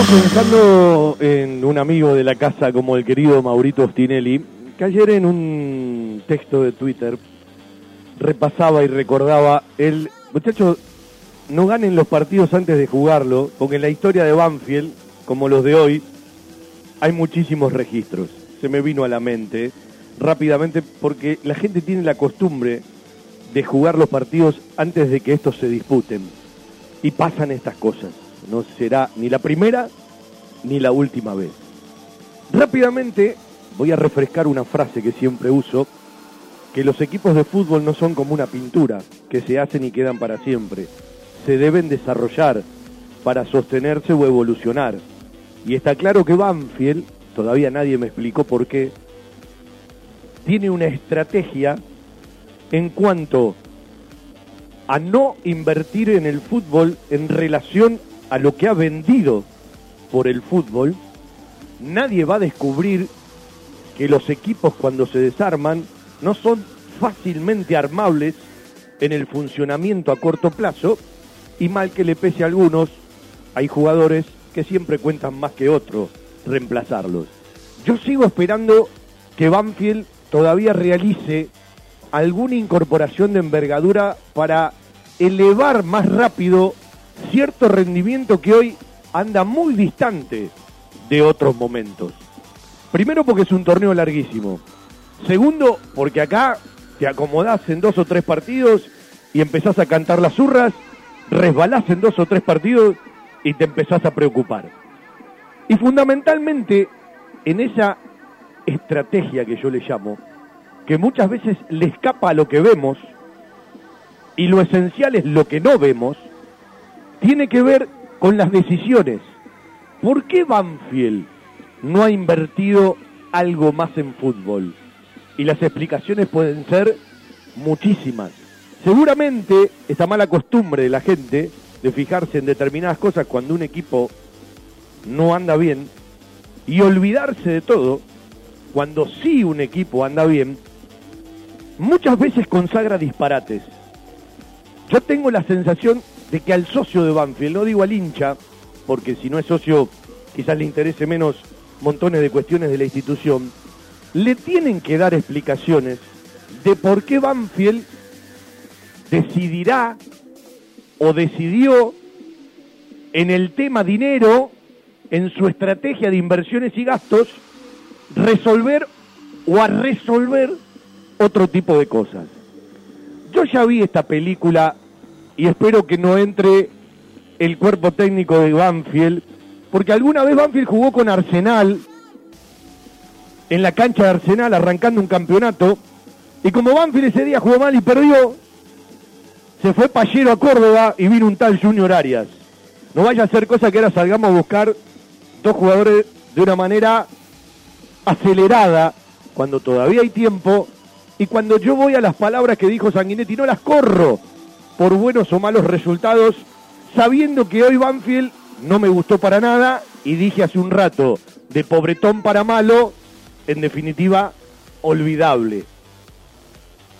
Estamos pensando en un amigo de la casa como el querido Maurito Stinelli, que ayer en un texto de Twitter repasaba y recordaba el muchachos no ganen los partidos antes de jugarlo, porque en la historia de Banfield, como los de hoy, hay muchísimos registros. Se me vino a la mente rápidamente porque la gente tiene la costumbre de jugar los partidos antes de que estos se disputen. Y pasan estas cosas. No será ni la primera ni la última vez. Rápidamente voy a refrescar una frase que siempre uso, que los equipos de fútbol no son como una pintura, que se hacen y quedan para siempre. Se deben desarrollar para sostenerse o evolucionar. Y está claro que Banfield, todavía nadie me explicó por qué, tiene una estrategia en cuanto a no invertir en el fútbol en relación a lo que ha vendido por el fútbol, nadie va a descubrir que los equipos cuando se desarman no son fácilmente armables en el funcionamiento a corto plazo y mal que le pese a algunos, hay jugadores que siempre cuentan más que otros reemplazarlos. Yo sigo esperando que Banfield todavía realice alguna incorporación de envergadura para elevar más rápido cierto rendimiento que hoy anda muy distante de otros momentos. Primero porque es un torneo larguísimo. Segundo porque acá te acomodás en dos o tres partidos y empezás a cantar las zurras, resbalás en dos o tres partidos y te empezás a preocupar. Y fundamentalmente en esa estrategia que yo le llamo, que muchas veces le escapa a lo que vemos y lo esencial es lo que no vemos, tiene que ver con las decisiones. ¿Por qué Banfield no ha invertido algo más en fútbol? Y las explicaciones pueden ser muchísimas. Seguramente esta mala costumbre de la gente de fijarse en determinadas cosas cuando un equipo no anda bien y olvidarse de todo cuando sí un equipo anda bien, muchas veces consagra disparates. Yo tengo la sensación de que al socio de Banfield, no digo al hincha, porque si no es socio quizás le interese menos montones de cuestiones de la institución, le tienen que dar explicaciones de por qué Banfield decidirá o decidió en el tema dinero, en su estrategia de inversiones y gastos, resolver o a resolver otro tipo de cosas. Yo ya vi esta película y espero que no entre el cuerpo técnico de Banfield, porque alguna vez Banfield jugó con Arsenal, en la cancha de Arsenal, arrancando un campeonato, y como Banfield ese día jugó mal y perdió, se fue Pallero a Córdoba y vino un tal Junior Arias. No vaya a ser cosa que ahora salgamos a buscar dos jugadores de una manera acelerada, cuando todavía hay tiempo, y cuando yo voy a las palabras que dijo Sanguinetti, no las corro por buenos o malos resultados, sabiendo que hoy Banfield no me gustó para nada, y dije hace un rato, de pobretón para malo, en definitiva, olvidable.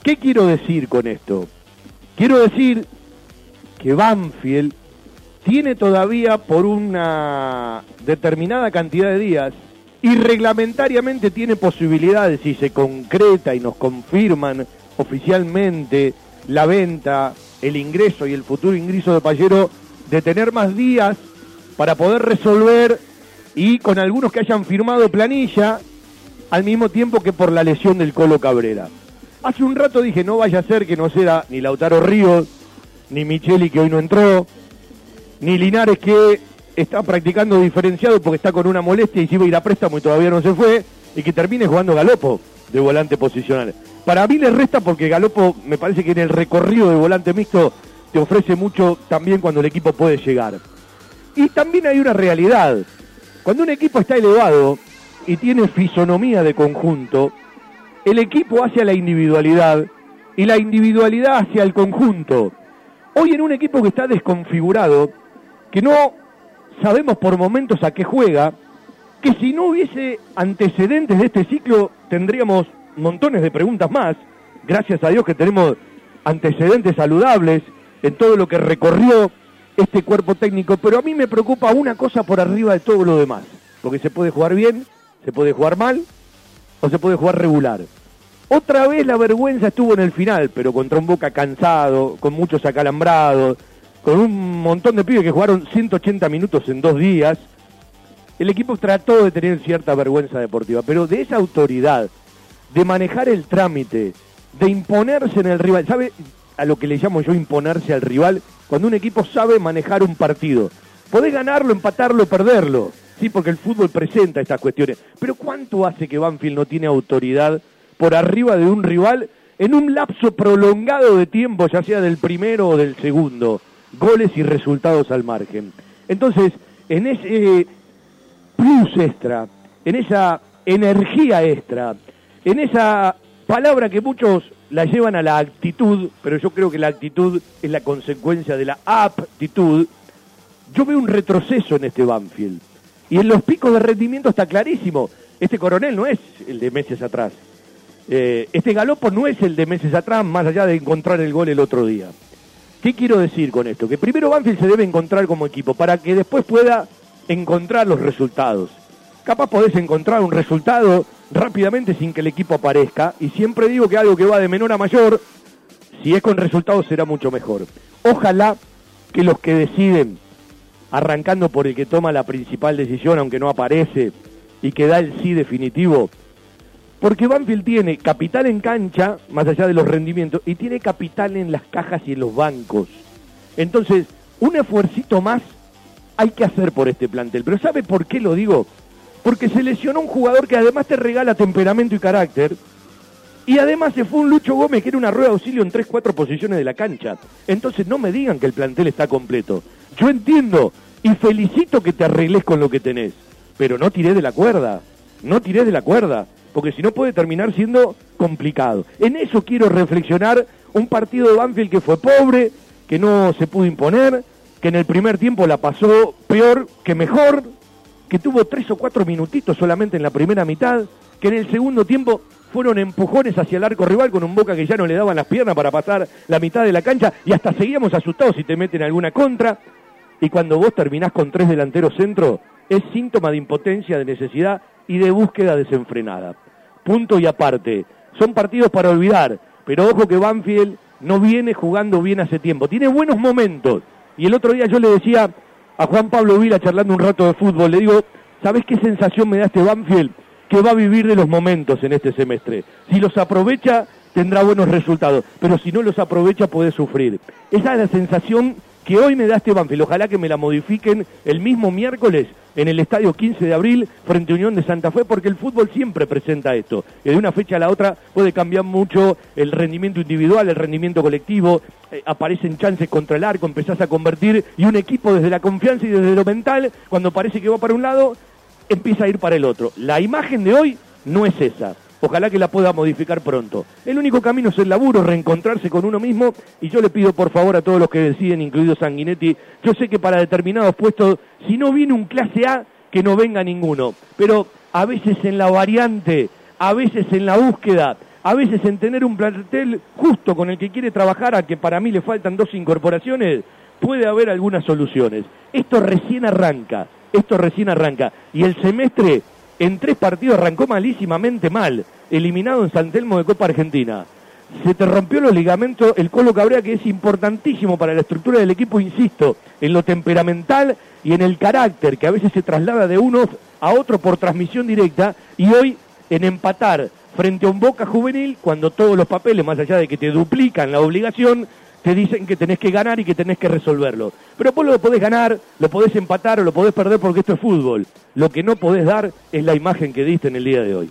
¿Qué quiero decir con esto? Quiero decir que Banfield tiene todavía por una determinada cantidad de días y reglamentariamente tiene posibilidades, si se concreta y nos confirman oficialmente la venta, el ingreso y el futuro ingreso de Pallero, de tener más días para poder resolver y con algunos que hayan firmado planilla al mismo tiempo que por la lesión del Colo Cabrera. Hace un rato dije, no vaya a ser que no sea ni Lautaro Ríos, ni Micheli que hoy no entró, ni Linares que está practicando diferenciado porque está con una molestia y si va a ir a préstamo y todavía no se fue, y que termine jugando Galopo de volante posicional. Para mí le resta porque Galopo me parece que en el recorrido de volante mixto te ofrece mucho también cuando el equipo puede llegar. Y también hay una realidad. Cuando un equipo está elevado y tiene fisonomía de conjunto, el equipo hacia la individualidad y la individualidad hacia el conjunto. Hoy en un equipo que está desconfigurado, que no sabemos por momentos a qué juega, que si no hubiese antecedentes de este ciclo tendríamos montones de preguntas más. Gracias a Dios que tenemos antecedentes saludables en todo lo que recorrió este cuerpo técnico, pero a mí me preocupa una cosa por arriba de todo lo demás, porque se puede jugar bien, se puede jugar mal o se puede jugar regular. Otra vez la vergüenza estuvo en el final, pero contra un Boca cansado, con muchos acalambrados, con un montón de pibes que jugaron 180 minutos en dos días. El equipo trató de tener cierta vergüenza deportiva, pero de esa autoridad, de manejar el trámite, de imponerse en el rival, ¿sabe a lo que le llamo yo imponerse al rival? Cuando un equipo sabe manejar un partido. Podés ganarlo, empatarlo, perderlo. Sí, porque el fútbol presenta estas cuestiones. Pero ¿cuánto hace que Banfield no tiene autoridad por arriba de un rival en un lapso prolongado de tiempo, ya sea del primero o del segundo, goles y resultados al margen. Entonces, en ese plus extra, en esa energía extra, en esa palabra que muchos la llevan a la actitud, pero yo creo que la actitud es la consecuencia de la aptitud, yo veo un retroceso en este Banfield. Y en los picos de rendimiento está clarísimo. Este coronel no es el de meses atrás. Eh, este galopo no es el de meses atrás, más allá de encontrar el gol el otro día. ¿Qué quiero decir con esto? Que primero Banfield se debe encontrar como equipo para que después pueda encontrar los resultados. Capaz podés encontrar un resultado rápidamente sin que el equipo aparezca y siempre digo que algo que va de menor a mayor, si es con resultados será mucho mejor. Ojalá que los que deciden, arrancando por el que toma la principal decisión, aunque no aparece, y que da el sí definitivo, porque Banfield tiene capital en cancha, más allá de los rendimientos, y tiene capital en las cajas y en los bancos. Entonces, un esfuercito más hay que hacer por este plantel. Pero ¿sabe por qué lo digo? Porque se lesionó un jugador que además te regala temperamento y carácter. Y además se fue un Lucho Gómez que era una rueda de auxilio en 3-4 posiciones de la cancha. Entonces no me digan que el plantel está completo. Yo entiendo y felicito que te arregles con lo que tenés. Pero no tiré de la cuerda. No tiré de la cuerda porque si no puede terminar siendo complicado. En eso quiero reflexionar un partido de Banfield que fue pobre, que no se pudo imponer, que en el primer tiempo la pasó peor que mejor, que tuvo tres o cuatro minutitos solamente en la primera mitad, que en el segundo tiempo fueron empujones hacia el arco rival con un Boca que ya no le daban las piernas para pasar la mitad de la cancha y hasta seguíamos asustados si te meten alguna contra. Y cuando vos terminás con tres delanteros centro, es síntoma de impotencia, de necesidad y de búsqueda desenfrenada. Punto y aparte. Son partidos para olvidar, pero ojo que Banfield no viene jugando bien hace tiempo. Tiene buenos momentos. Y el otro día yo le decía a Juan Pablo Vila charlando un rato de fútbol, le digo, ¿sabes qué sensación me da este Banfield? Que va a vivir de los momentos en este semestre. Si los aprovecha, tendrá buenos resultados, pero si no los aprovecha, puede sufrir. Esa es la sensación que hoy me da este Banfield. Ojalá que me la modifiquen el mismo miércoles en el estadio 15 de abril frente a Unión de Santa Fe, porque el fútbol siempre presenta esto. De una fecha a la otra puede cambiar mucho el rendimiento individual, el rendimiento colectivo, eh, aparecen chances contra el arco, empezás a convertir y un equipo desde la confianza y desde lo mental, cuando parece que va para un lado, empieza a ir para el otro. La imagen de hoy no es esa. Ojalá que la pueda modificar pronto. El único camino es el laburo, reencontrarse con uno mismo y yo le pido por favor a todos los que deciden, incluido Sanguinetti, yo sé que para determinados puestos, si no viene un clase A, que no venga ninguno. Pero a veces en la variante, a veces en la búsqueda, a veces en tener un plantel justo con el que quiere trabajar, a que para mí le faltan dos incorporaciones, puede haber algunas soluciones. Esto recién arranca, esto recién arranca. Y el semestre en tres partidos arrancó malísimamente mal, eliminado en San Telmo de Copa Argentina. Se te rompió los ligamentos, el Colo Cabrera, que es importantísimo para la estructura del equipo, insisto, en lo temperamental y en el carácter, que a veces se traslada de uno a otro por transmisión directa, y hoy en empatar frente a un Boca juvenil, cuando todos los papeles, más allá de que te duplican la obligación, te dicen que tenés que ganar y que tenés que resolverlo. Pero vos lo podés ganar, lo podés empatar o lo podés perder porque esto es fútbol. Lo que no podés dar es la imagen que diste en el día de hoy.